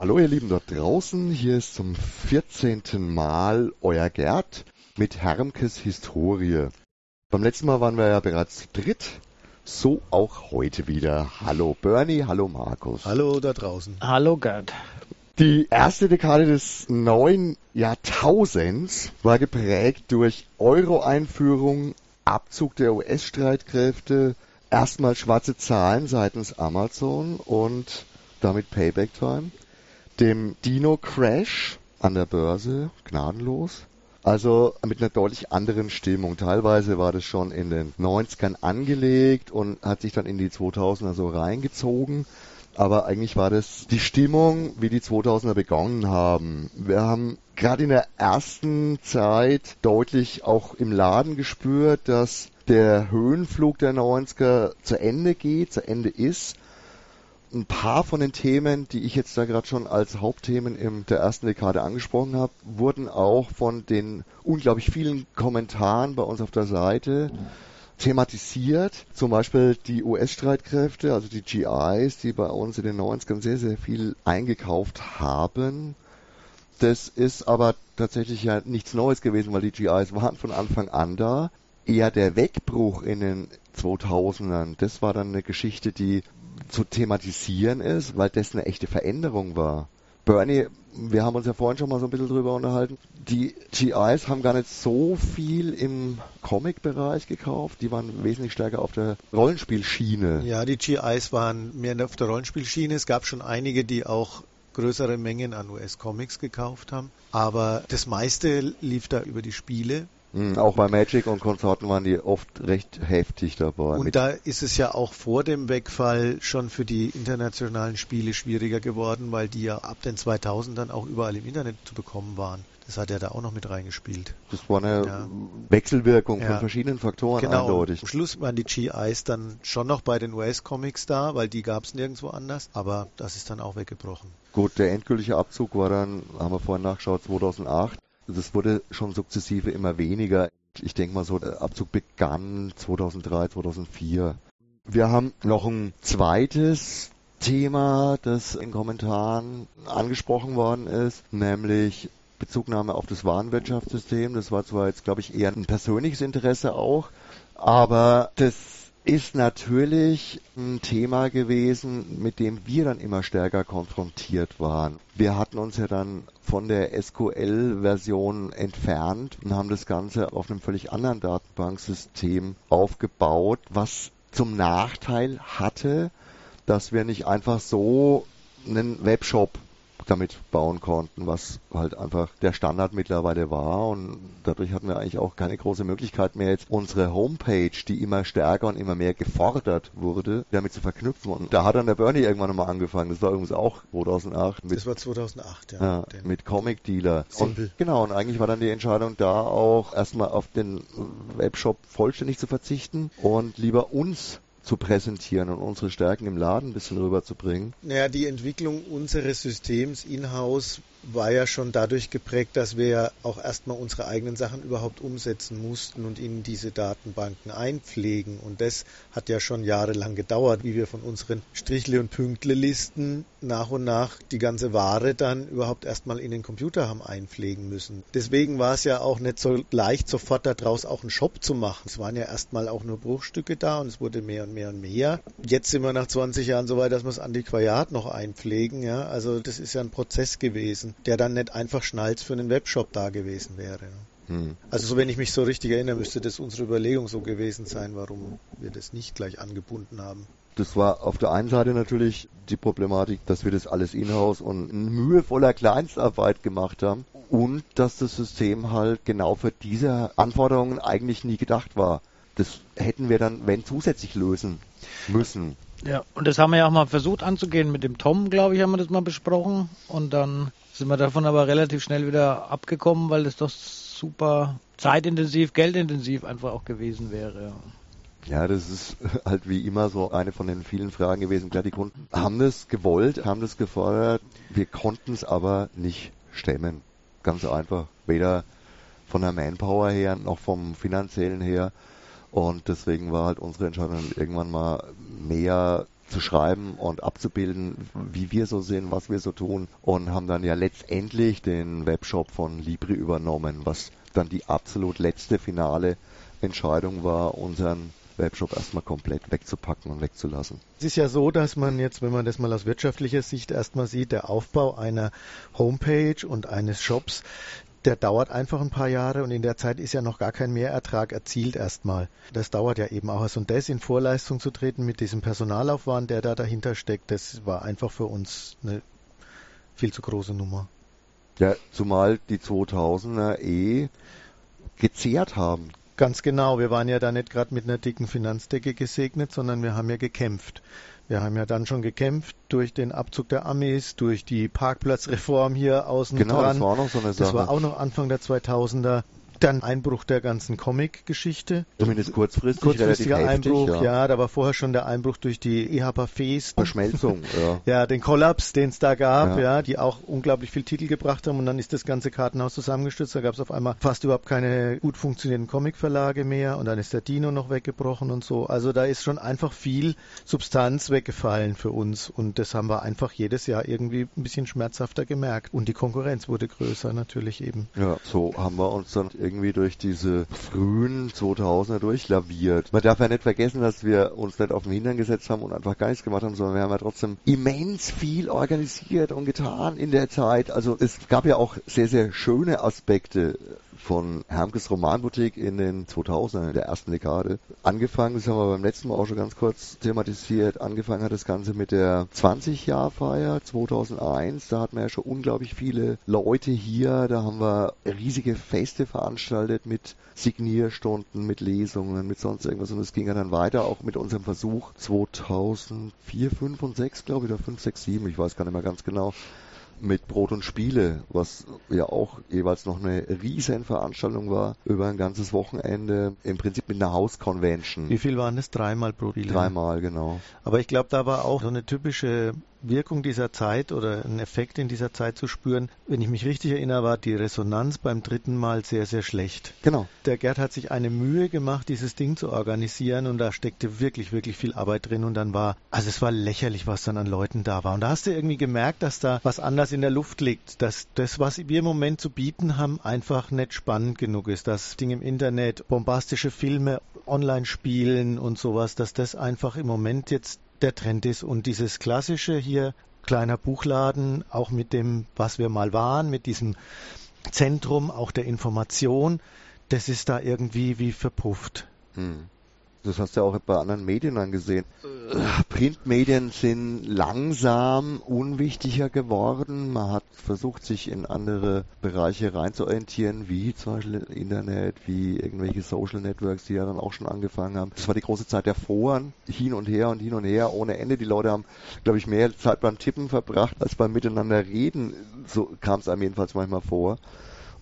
Hallo ihr Lieben dort draußen, hier ist zum 14. Mal euer Gerd mit Hermkes Historie. Beim letzten Mal waren wir ja bereits zu dritt, so auch heute wieder. Hallo Bernie, hallo Markus. Hallo da draußen. Hallo Gerd. Die erste Dekade des neuen Jahrtausends war geprägt durch Euro-Einführung, Abzug der US-Streitkräfte, erstmal schwarze Zahlen seitens Amazon und damit Payback Time dem Dino Crash an der Börse, gnadenlos. Also mit einer deutlich anderen Stimmung. Teilweise war das schon in den 90ern angelegt und hat sich dann in die 2000er so reingezogen. Aber eigentlich war das die Stimmung, wie die 2000er begonnen haben. Wir haben gerade in der ersten Zeit deutlich auch im Laden gespürt, dass der Höhenflug der 90er zu Ende geht, zu Ende ist ein paar von den Themen, die ich jetzt da gerade schon als Hauptthemen in der ersten Dekade angesprochen habe, wurden auch von den unglaublich vielen Kommentaren bei uns auf der Seite thematisiert. Zum Beispiel die US-Streitkräfte, also die GIs, die bei uns in den 90ern sehr, sehr viel eingekauft haben. Das ist aber tatsächlich ja nichts Neues gewesen, weil die GIs waren von Anfang an da. Eher der Wegbruch in den 2000ern, das war dann eine Geschichte, die zu thematisieren ist, weil das eine echte Veränderung war. Bernie, wir haben uns ja vorhin schon mal so ein bisschen drüber unterhalten. Die GIs haben gar nicht so viel im Comic-Bereich gekauft. Die waren wesentlich stärker auf der Rollenspielschiene. Ja, die GIs waren mehr auf der Rollenspielschiene. Es gab schon einige, die auch größere Mengen an US-Comics gekauft haben. Aber das meiste lief da über die Spiele. Mhm, auch bei Magic und Konsorten waren die oft recht heftig dabei. Und da ist es ja auch vor dem Wegfall schon für die internationalen Spiele schwieriger geworden, weil die ja ab den 2000 dann auch überall im Internet zu bekommen waren. Das hat ja da auch noch mit reingespielt. Das war eine ja. Wechselwirkung ja. von verschiedenen Faktoren genau. eindeutig. Am Schluss waren die GIs dann schon noch bei den US-Comics da, weil die gab es nirgendwo anders, aber das ist dann auch weggebrochen. Gut, der endgültige Abzug war dann, haben wir vorhin nachgeschaut, 2008 das wurde schon sukzessive immer weniger. Ich denke mal so, der Abzug begann 2003, 2004. Wir haben noch ein zweites Thema, das in Kommentaren angesprochen worden ist, nämlich Bezugnahme auf das Warenwirtschaftssystem. Das war zwar jetzt, glaube ich, eher ein persönliches Interesse auch, aber das ist natürlich ein Thema gewesen, mit dem wir dann immer stärker konfrontiert waren. Wir hatten uns ja dann von der SQL-Version entfernt und haben das Ganze auf einem völlig anderen Datenbanksystem aufgebaut, was zum Nachteil hatte, dass wir nicht einfach so einen Webshop damit bauen konnten, was halt einfach der Standard mittlerweile war. Und dadurch hatten wir eigentlich auch keine große Möglichkeit mehr, jetzt unsere Homepage, die immer stärker und immer mehr gefordert wurde, damit zu verknüpfen. Und da hat dann der Bernie irgendwann nochmal angefangen. Das war übrigens auch 2008. Mit, das war 2008, ja. ja mit Comic Dealer. Und, genau, und eigentlich war dann die Entscheidung da auch erstmal auf den Webshop vollständig zu verzichten und lieber uns zu präsentieren und unsere Stärken im Laden ein bisschen rüberzubringen? Naja, die Entwicklung unseres Systems in-house war ja schon dadurch geprägt, dass wir ja auch erstmal unsere eigenen Sachen überhaupt umsetzen mussten und in diese Datenbanken einpflegen. Und das hat ja schon jahrelang gedauert, wie wir von unseren Strichle- und Pünktle-Listen nach und nach die ganze Ware dann überhaupt erstmal in den Computer haben einpflegen müssen. Deswegen war es ja auch nicht so leicht, sofort daraus auch einen Shop zu machen. Es waren ja erstmal auch nur Bruchstücke da und es wurde mehr und mehr und mehr. Jetzt sind wir nach 20 Jahren so weit, dass wir das Antiquariat noch einpflegen. Ja, also das ist ja ein Prozess gewesen der dann nicht einfach Schnalz für einen Webshop da gewesen wäre. Hm. Also so, wenn ich mich so richtig erinnere, müsste das unsere Überlegung so gewesen sein, warum wir das nicht gleich angebunden haben. Das war auf der einen Seite natürlich die Problematik, dass wir das alles in-house und in mühevoller Kleinstarbeit gemacht haben und dass das System halt genau für diese Anforderungen eigentlich nie gedacht war. Das hätten wir dann, wenn zusätzlich lösen müssen. Ja, und das haben wir ja auch mal versucht anzugehen mit dem Tom, glaube ich, haben wir das mal besprochen. Und dann sind wir davon aber relativ schnell wieder abgekommen, weil das doch super zeitintensiv, geldintensiv einfach auch gewesen wäre. Ja, das ist halt wie immer so eine von den vielen Fragen gewesen. Klar, die Kunden haben das gewollt, haben das gefordert. Wir konnten es aber nicht stemmen. Ganz einfach. Weder von der Manpower her noch vom finanziellen her. Und deswegen war halt unsere Entscheidung irgendwann mal mehr zu schreiben und abzubilden, wie wir so sind, was wir so tun und haben dann ja letztendlich den Webshop von Libri übernommen, was dann die absolut letzte finale Entscheidung war, unseren Webshop erstmal komplett wegzupacken und wegzulassen. Es ist ja so, dass man jetzt, wenn man das mal aus wirtschaftlicher Sicht erstmal sieht, der Aufbau einer Homepage und eines Shops, der dauert einfach ein paar Jahre und in der Zeit ist ja noch gar kein Mehrertrag erzielt erstmal. Das dauert ja eben auch. Und das in Vorleistung zu treten mit diesem Personalaufwand, der da dahinter steckt, das war einfach für uns eine viel zu große Nummer. Ja, zumal die 2000er eh gezehrt haben. Ganz genau. Wir waren ja da nicht gerade mit einer dicken Finanzdecke gesegnet, sondern wir haben ja gekämpft. Wir haben ja dann schon gekämpft durch den Abzug der Amis, durch die Parkplatzreform hier außen genau, dran. das war auch noch so eine Sache. Das war auch noch Anfang der 2000er. Dann Einbruch der ganzen Comic-Geschichte. Zumindest kurzfristig. Kurzfristiger heftig, Einbruch, ja. ja. Da war vorher schon der Einbruch durch die EHPA Feest. Verschmelzung, ja. Ja, den Kollaps, den es da gab, Ja. ja. die auch unglaublich viel Titel gebracht haben und dann ist das ganze Kartenhaus zusammengestürzt. Da gab es auf einmal fast überhaupt keine gut funktionierenden Comicverlage mehr und dann ist der Dino noch weggebrochen und so. Also da ist schon einfach viel Substanz weggefallen für uns und das haben wir einfach jedes Jahr irgendwie ein bisschen schmerzhafter gemerkt. Und die Konkurrenz wurde größer natürlich eben. Ja, so haben wir uns dann irgendwie durch diese frühen 2000er durchlaviert. Man darf ja nicht vergessen, dass wir uns nicht auf den Hintern gesetzt haben und einfach gar nichts gemacht haben, sondern wir haben ja trotzdem immens viel organisiert und getan in der Zeit. Also es gab ja auch sehr, sehr schöne Aspekte von Hermkes Romanboutique in den 2000ern, in der ersten Dekade. Angefangen, das haben wir beim letzten Mal auch schon ganz kurz thematisiert, angefangen hat das Ganze mit der 20-Jahr-Feier 2001. Da hatten wir ja schon unglaublich viele Leute hier. Da haben wir riesige Feste veranstaltet mit Signierstunden, mit Lesungen, mit sonst irgendwas. Und es ging ja dann weiter, auch mit unserem Versuch 2004, 5 und 6, glaube ich, oder 5, 6, 7, ich weiß gar nicht mehr ganz genau mit Brot und Spiele, was ja auch jeweils noch eine riesen Veranstaltung war, über ein ganzes Wochenende, im Prinzip mit einer Haus-Convention. Wie viel waren das? Dreimal pro Spiel? Dreimal, genau. Aber ich glaube, da war auch so eine typische Wirkung dieser Zeit oder ein Effekt in dieser Zeit zu spüren. Wenn ich mich richtig erinnere, war die Resonanz beim dritten Mal sehr, sehr schlecht. Genau. Der Gerd hat sich eine Mühe gemacht, dieses Ding zu organisieren und da steckte wirklich, wirklich viel Arbeit drin und dann war, also es war lächerlich, was dann an Leuten da war. Und da hast du irgendwie gemerkt, dass da was anders in der Luft liegt, dass das, was wir im Moment zu bieten haben, einfach nicht spannend genug ist. Das Ding im Internet, bombastische Filme, online spielen und sowas, dass das einfach im Moment jetzt der Trend ist und dieses klassische hier kleiner Buchladen, auch mit dem, was wir mal waren, mit diesem Zentrum auch der Information, das ist da irgendwie wie verpufft. Hm. Das hast du ja auch bei anderen Medien angesehen. Printmedien sind langsam unwichtiger geworden. Man hat versucht, sich in andere Bereiche reinzuorientieren, wie zum Beispiel Internet, wie irgendwelche Social Networks, die ja dann auch schon angefangen haben. Das war die große Zeit der Foren, hin und her und hin und her, ohne Ende. Die Leute haben, glaube ich, mehr Zeit beim Tippen verbracht, als beim Miteinander reden. So kam es einem jedenfalls manchmal vor.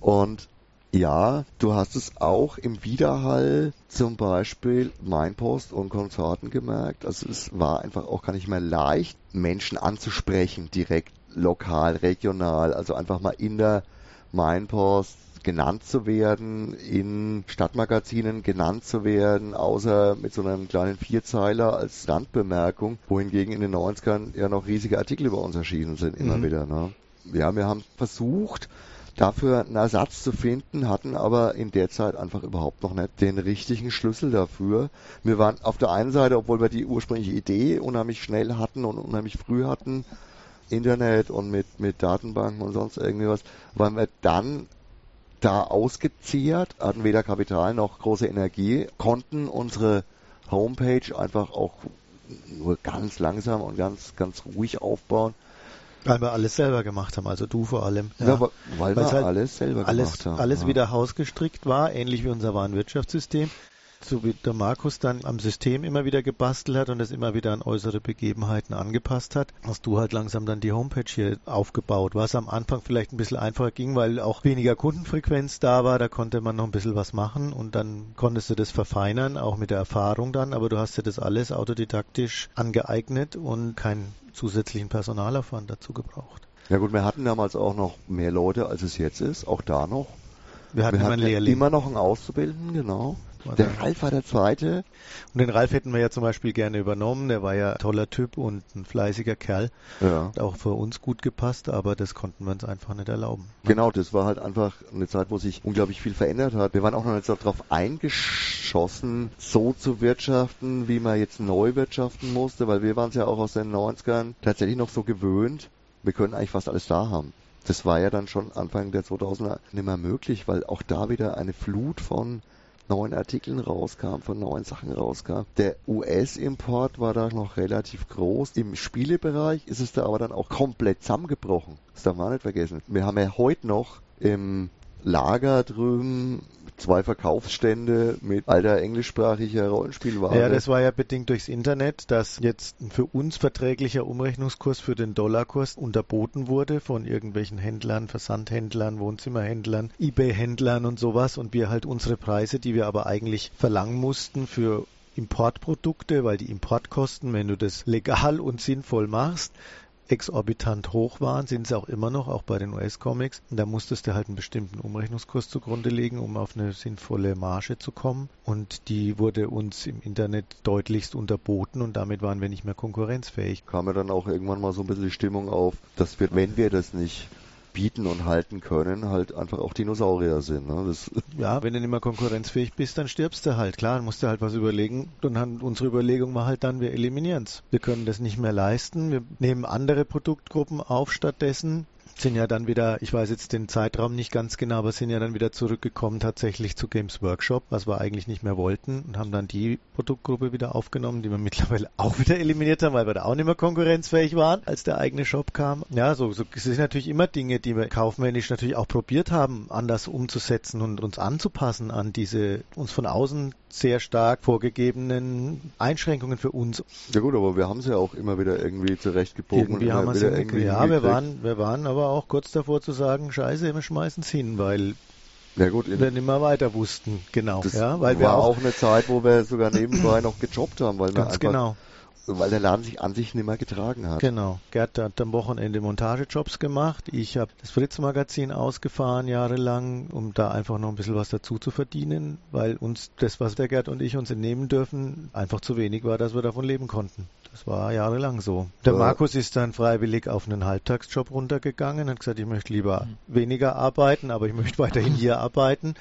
Und ja, du hast es auch im Widerhall zum Beispiel Mainpost und Konsorten gemerkt. Also es war einfach auch gar nicht mehr leicht, Menschen anzusprechen, direkt lokal, regional, also einfach mal in der Mainpost genannt zu werden, in Stadtmagazinen genannt zu werden, außer mit so einem kleinen Vierzeiler als Randbemerkung, wohingegen in den 90ern ja noch riesige Artikel über uns erschienen sind, immer Mhm. wieder. Ne? Ja, wir haben versucht, dafür einen Ersatz zu finden, hatten aber in der Zeit einfach überhaupt noch nicht den richtigen Schlüssel dafür. Wir waren auf der einen Seite, obwohl wir die ursprüngliche Idee unheimlich schnell hatten und unheimlich früh hatten, Internet und mit, mit Datenbanken und sonst irgendwie was, waren wir dann da ausgezehrt, hatten weder Kapital noch große Energie, konnten unsere Homepage einfach auch nur ganz langsam und ganz, ganz ruhig aufbauen. Weil wir alles selber gemacht haben, also du vor allem. Ja, aber weil Weil's wir halt alles selber alles, gemacht haben. alles ja. wieder hausgestrickt war, ähnlich wie unser Warenwirtschaftssystem. So wie der Markus dann am System immer wieder gebastelt hat und es immer wieder an äußere Begebenheiten angepasst hat, hast du halt langsam dann die Homepage hier aufgebaut, was am Anfang vielleicht ein bisschen einfacher ging, weil auch weniger Kundenfrequenz da war, da konnte man noch ein bisschen was machen und dann konntest du das verfeinern, auch mit der Erfahrung dann, aber du hast dir das alles autodidaktisch angeeignet und keinen zusätzlichen Personalaufwand dazu gebraucht. Ja gut, wir hatten damals auch noch mehr Leute, als es jetzt ist, auch da noch. Wir hatten wir immer hatten Lehrling. immer noch einen Auszubildenden, genau. Der Ralf war der Zweite. Und den Ralf hätten wir ja zum Beispiel gerne übernommen. Der war ja ein toller Typ und ein fleißiger Kerl. Ja. Hat auch für uns gut gepasst, aber das konnten wir uns einfach nicht erlauben. Genau, das war halt einfach eine Zeit, wo sich unglaublich viel verändert hat. Wir waren auch noch nicht so darauf eingeschossen, so zu wirtschaften, wie man jetzt neu wirtschaften musste, weil wir waren es ja auch aus den 90ern tatsächlich noch so gewöhnt, wir können eigentlich fast alles da haben. Das war ja dann schon Anfang der 2000er nicht mehr möglich, weil auch da wieder eine Flut von neuen Artikeln rauskam, von neuen Sachen rauskam. Der US-Import war da noch relativ groß. Im Spielebereich ist es da aber dann auch komplett zusammengebrochen. Das darf man nicht vergessen. Wir haben ja heute noch im Lager drüben zwei Verkaufsstände mit alter englischsprachiger Rollenspielware. Ja, das war ja bedingt durchs Internet, dass jetzt ein für uns verträglicher Umrechnungskurs für den Dollarkurs unterboten wurde von irgendwelchen Händlern, Versandhändlern, Wohnzimmerhändlern, eBay-Händlern und sowas und wir halt unsere Preise, die wir aber eigentlich verlangen mussten für Importprodukte, weil die Importkosten, wenn du das legal und sinnvoll machst, exorbitant hoch waren, sind sie auch immer noch, auch bei den US-Comics. Da musstest du halt einen bestimmten Umrechnungskurs zugrunde legen, um auf eine sinnvolle Marge zu kommen. Und die wurde uns im Internet deutlichst unterboten und damit waren wir nicht mehr konkurrenzfähig. Kam ja dann auch irgendwann mal so ein bisschen die Stimmung auf, dass wir, wenn wir das nicht bieten und halten können, halt einfach auch Dinosaurier sind. Ne? Ja, wenn du nicht mehr konkurrenzfähig bist, dann stirbst du halt. Klar, dann musst du halt was überlegen. Und unsere Überlegung war halt dann, wir eliminieren es. Wir können das nicht mehr leisten. Wir nehmen andere Produktgruppen auf stattdessen sind ja dann wieder, ich weiß jetzt den Zeitraum nicht ganz genau, aber sind ja dann wieder zurückgekommen tatsächlich zu Games Workshop, was wir eigentlich nicht mehr wollten und haben dann die Produktgruppe wieder aufgenommen, die wir mittlerweile auch wieder eliminiert haben, weil wir da auch nicht mehr konkurrenzfähig waren, als der eigene Shop kam. Ja, so, so es sind natürlich immer Dinge, die wir kaufmännisch natürlich auch probiert haben, anders umzusetzen und uns anzupassen an diese uns von außen sehr stark vorgegebenen Einschränkungen für uns. Ja gut, aber wir haben sie ja auch immer wieder irgendwie zurechtgebogen. Irgendwie haben wir sie irgendwie Ja, wir waren, wir waren aber auch kurz davor zu sagen, scheiße, wir schmeißen es hin, weil ja gut, wir nicht mehr weiter wussten. Genau. Das ja, weil war wir auch, auch eine Zeit, wo wir sogar nebenbei noch gejobbt haben, weil wir einfach genau weil der Laden sich an sich nicht mehr getragen hat. Genau. Gerd hat am Wochenende Montagejobs gemacht. Ich habe das Fritz-Magazin ausgefahren jahrelang, um da einfach noch ein bisschen was dazu zu verdienen, weil uns das, was der Gerd und ich uns entnehmen dürfen, einfach zu wenig war, dass wir davon leben konnten. Das war jahrelang so. Der ja. Markus ist dann freiwillig auf einen Halbtagsjob runtergegangen, hat gesagt, ich möchte lieber mhm. weniger arbeiten, aber ich möchte weiterhin hier arbeiten.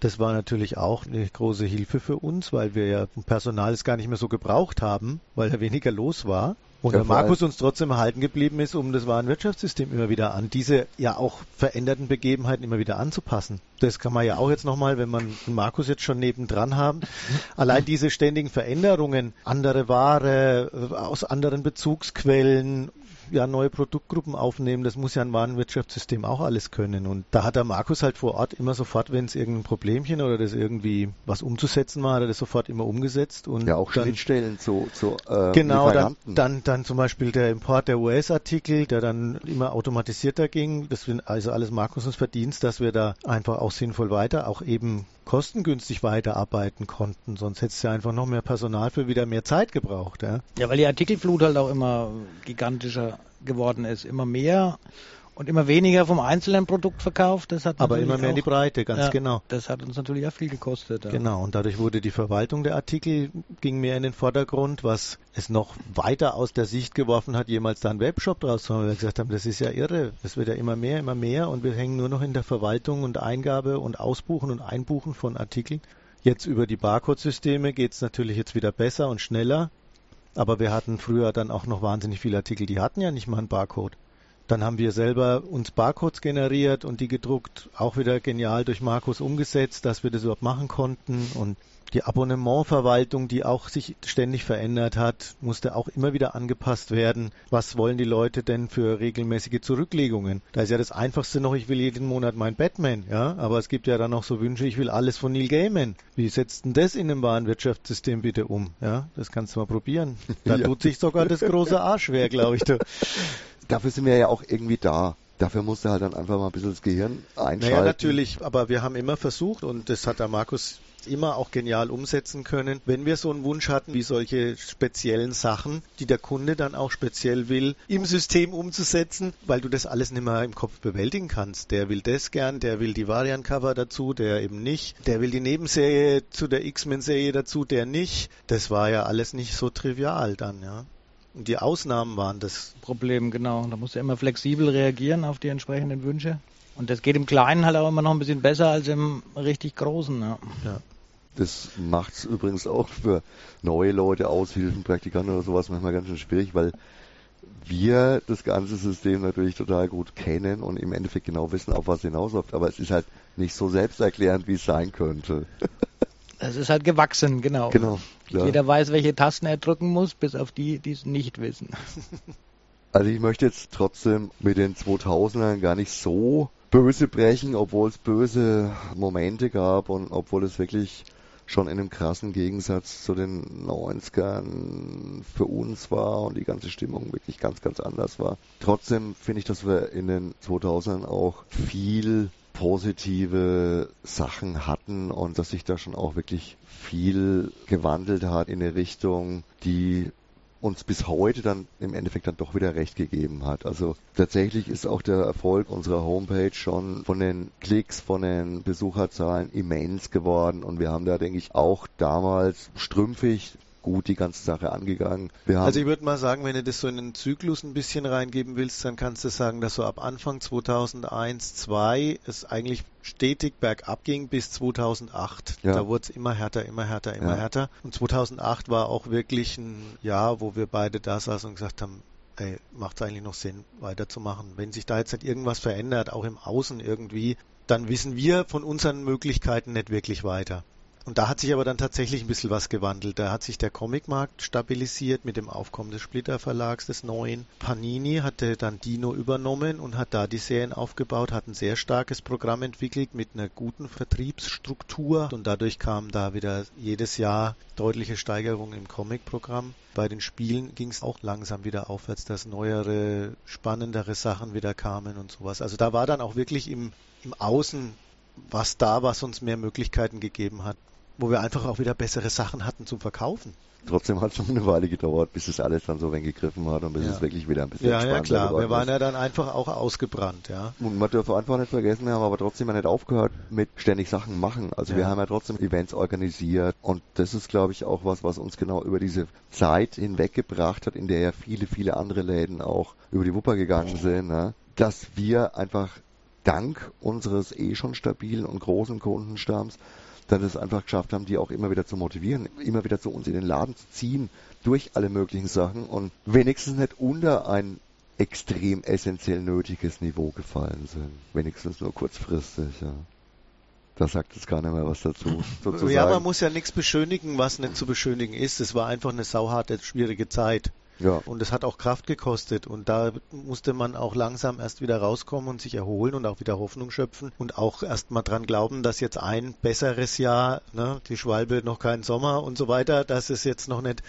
Das war natürlich auch eine große Hilfe für uns, weil wir ja Personal es gar nicht mehr so gebraucht haben, weil da weniger los war. Und der Markus uns trotzdem erhalten geblieben ist, um das Warenwirtschaftssystem immer wieder an diese ja auch veränderten Begebenheiten immer wieder anzupassen. Das kann man ja auch jetzt nochmal, wenn man Markus jetzt schon nebendran haben. Allein diese ständigen Veränderungen, andere Ware aus anderen Bezugsquellen, ja, neue Produktgruppen aufnehmen, das muss ja ein Warenwirtschaftssystem auch alles können. Und da hat der Markus halt vor Ort immer sofort, wenn es irgendein Problemchen oder das irgendwie was umzusetzen war, hat er das sofort immer umgesetzt. Und ja, auch dann, Schnittstellen zu, zu äh, Genau, dann, dann, dann zum Beispiel der Import der US-Artikel, der dann immer automatisierter ging. Das sind also alles Markus' Verdienst, dass wir da einfach auch sinnvoll weiter, auch eben kostengünstig weiterarbeiten konnten. Sonst hättest du ja einfach noch mehr Personal für wieder mehr Zeit gebraucht. Ja, ja weil die Artikelflut halt auch immer gigantischer geworden ist. Immer mehr und immer weniger vom einzelnen Produkt verkauft. Das hat Aber immer mehr in die Breite, ganz ja, genau. Das hat uns natürlich auch viel gekostet. Ja. Genau, und dadurch wurde die Verwaltung der Artikel ging mehr in den Vordergrund, was es noch weiter aus der Sicht geworfen hat, jemals da einen Webshop draus zu haben. Weil wir gesagt haben, das ist ja irre. Es wird ja immer mehr, immer mehr und wir hängen nur noch in der Verwaltung und Eingabe und Ausbuchen und Einbuchen von Artikeln. Jetzt über die Barcode-Systeme geht es natürlich jetzt wieder besser und schneller. Aber wir hatten früher dann auch noch wahnsinnig viele Artikel, die hatten ja nicht mal einen Barcode. Dann haben wir selber uns Barcodes generiert und die gedruckt, auch wieder genial durch Markus umgesetzt, dass wir das überhaupt machen konnten. Und die Abonnementverwaltung, die auch sich ständig verändert hat, musste auch immer wieder angepasst werden. Was wollen die Leute denn für regelmäßige Zurücklegungen? Da ist ja das Einfachste noch, ich will jeden Monat mein Batman, ja. Aber es gibt ja dann auch so Wünsche, ich will alles von Neil Gaiman. Wie setzt denn das in einem Warenwirtschaftssystem bitte um? Ja, das kannst du mal probieren. Da ja. tut sich sogar das große A schwer, glaube ich. dafür sind wir ja auch irgendwie da. Dafür musste halt dann einfach mal ein bisschen das Gehirn einschalten. Naja, natürlich, aber wir haben immer versucht und das hat der Markus immer auch genial umsetzen können. Wenn wir so einen Wunsch hatten, wie solche speziellen Sachen, die der Kunde dann auch speziell will, im System umzusetzen, weil du das alles nicht mehr im Kopf bewältigen kannst. Der will das gern, der will die Variant-Cover dazu, der eben nicht. Der will die Nebenserie zu der X-Men-Serie dazu, der nicht. Das war ja alles nicht so trivial dann, ja. Und die Ausnahmen waren das Problem, genau. Da musst du immer flexibel reagieren auf die entsprechenden Wünsche. Und das geht im Kleinen halt auch immer noch ein bisschen besser als im richtig Großen. Ja. ja. Das macht es übrigens auch für neue Leute, Aushilfen, Praktikanten oder sowas manchmal ganz schön schwierig, weil wir das ganze System natürlich total gut kennen und im Endeffekt genau wissen, auf was hinausläuft. Aber es ist halt nicht so selbsterklärend, wie es sein könnte. Es ist halt gewachsen, genau. Genau. Klar. Jeder weiß, welche Tasten er drücken muss, bis auf die, die es nicht wissen. Also ich möchte jetzt trotzdem mit den 2000ern gar nicht so böse brechen, obwohl es böse Momente gab und obwohl es wirklich schon in einem krassen Gegensatz zu den 90ern für uns war und die ganze Stimmung wirklich ganz, ganz anders war. Trotzdem finde ich, dass wir in den 2000ern auch viel positive Sachen hatten und dass sich da schon auch wirklich viel gewandelt hat in eine Richtung, die uns bis heute dann im Endeffekt dann doch wieder recht gegeben hat. Also tatsächlich ist auch der Erfolg unserer Homepage schon von den Klicks, von den Besucherzahlen immens geworden und wir haben da, denke ich, auch damals strümpfig gut die ganze Sache angegangen. also ich würde mal sagen, wenn du das so in den Zyklus ein bisschen reingeben willst, dann kannst du sagen, dass so ab Anfang 2001, 2002 es eigentlich stetig bergab ging bis 2008. Ja. Da wurde es immer härter, immer härter, immer ja. härter. Und 2008 war auch wirklich ein Jahr, wo wir beide da saßen und gesagt haben, ey, macht es eigentlich noch Sinn, weiterzumachen. Wenn sich da jetzt nicht irgendwas verändert, auch im Außen irgendwie, dann wissen wir von unseren Möglichkeiten nicht wirklich weiter. Und da hat sich aber dann tatsächlich ein bisschen was gewandelt. Da hat sich der Comicmarkt stabilisiert mit dem Aufkommen des Splitter Verlags des neuen. Panini hatte dann Dino übernommen und hat da die Serien aufgebaut, hat ein sehr starkes Programm entwickelt mit einer guten Vertriebsstruktur und dadurch kam da wieder jedes Jahr deutliche Steigerung im Comicprogramm. Bei den Spielen ging es auch langsam wieder aufwärts, dass neuere, spannendere Sachen wieder kamen und sowas. Also da war dann auch wirklich im, im Außen was da, was uns mehr Möglichkeiten gegeben hat wo wir einfach auch wieder bessere Sachen hatten zum Verkaufen. Trotzdem hat es schon eine Weile gedauert, bis es alles dann so wenn gegriffen hat und bis ja. es wirklich wieder ein bisschen Ja, ja klar, wir waren ja dann einfach auch ausgebrannt, ja. Und man darf einfach nicht vergessen, wir haben aber trotzdem nicht aufgehört mit ständig Sachen machen. Also ja. wir haben ja trotzdem Events organisiert und das ist glaube ich auch was, was uns genau über diese Zeit hinweggebracht hat, in der ja viele, viele andere Läden auch über die Wupper gegangen sind, ne? dass wir einfach dank unseres eh schon stabilen und großen Kundenstamms dann es einfach geschafft haben, die auch immer wieder zu motivieren, immer wieder zu uns in den Laden zu ziehen, durch alle möglichen Sachen und wenigstens nicht unter ein extrem essentiell nötiges Niveau gefallen sind. Wenigstens nur kurzfristig, ja. Da sagt jetzt keiner mehr was dazu. Sozusagen. Ja, man muss ja nichts beschönigen, was nicht zu beschönigen ist. Es war einfach eine sauharte, schwierige Zeit. Ja. Und es hat auch Kraft gekostet. Und da musste man auch langsam erst wieder rauskommen und sich erholen und auch wieder Hoffnung schöpfen und auch erst mal dran glauben, dass jetzt ein besseres Jahr, ne, die Schwalbe noch keinen Sommer und so weiter, dass es jetzt noch nicht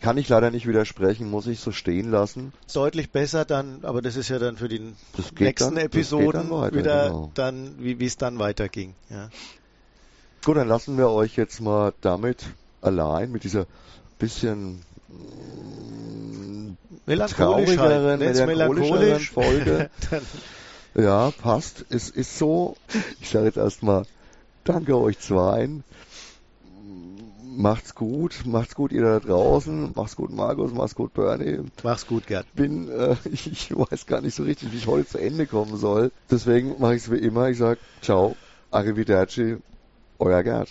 kann ich leider nicht widersprechen, muss ich so stehen lassen. Deutlich besser dann, aber das ist ja dann für die nächsten dann, Episoden weiter, wieder genau. dann, wie es dann weiterging. Ja. Gut, dann lassen wir euch jetzt mal damit allein mit dieser bisschen melancholisch halt. melancholisch Folge. ja, passt. Es ist so. Ich sage jetzt erstmal Danke euch zweien. Macht's gut, macht's gut ihr da draußen, macht's gut Markus, macht's gut Bernie. Mach's gut Gerd. Bin, äh, ich, ich weiß gar nicht so richtig, wie ich heute zu Ende kommen soll. Deswegen mache ich es wie immer. Ich sag ciao, arrivederci, euer Gerd.